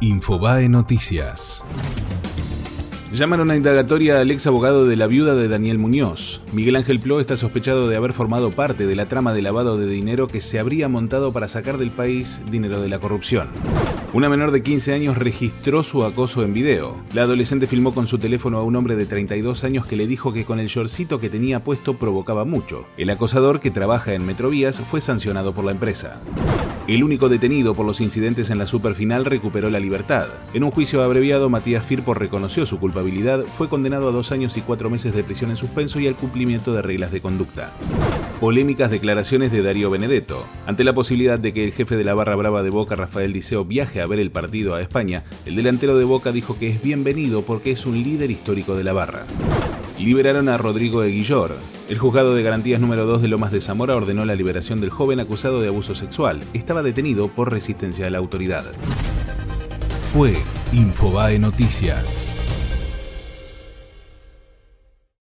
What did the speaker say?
Infobae Noticias. Llamaron a indagatoria al ex abogado de la viuda de Daniel Muñoz. Miguel Ángel Plo está sospechado de haber formado parte de la trama de lavado de dinero que se habría montado para sacar del país dinero de la corrupción. Una menor de 15 años registró su acoso en video. La adolescente filmó con su teléfono a un hombre de 32 años que le dijo que con el shortcito que tenía puesto provocaba mucho. El acosador, que trabaja en Metrovías, fue sancionado por la empresa. El único detenido por los incidentes en la superfinal recuperó la libertad. En un juicio abreviado, Matías Firpo reconoció su culpabilidad, fue condenado a dos años y cuatro meses de prisión en suspenso y al cumplimiento de reglas de conducta. Polémicas declaraciones de Darío Benedetto. Ante la posibilidad de que el jefe de la barra brava de Boca, Rafael Diceo, viaje a ver el partido a España, el delantero de Boca dijo que es bienvenido porque es un líder histórico de la barra liberaron a Rodrigo Eguillor. El juzgado de garantías número 2 de Lomas de Zamora ordenó la liberación del joven acusado de abuso sexual. Estaba detenido por resistencia a la autoridad. Fue Infobae Noticias.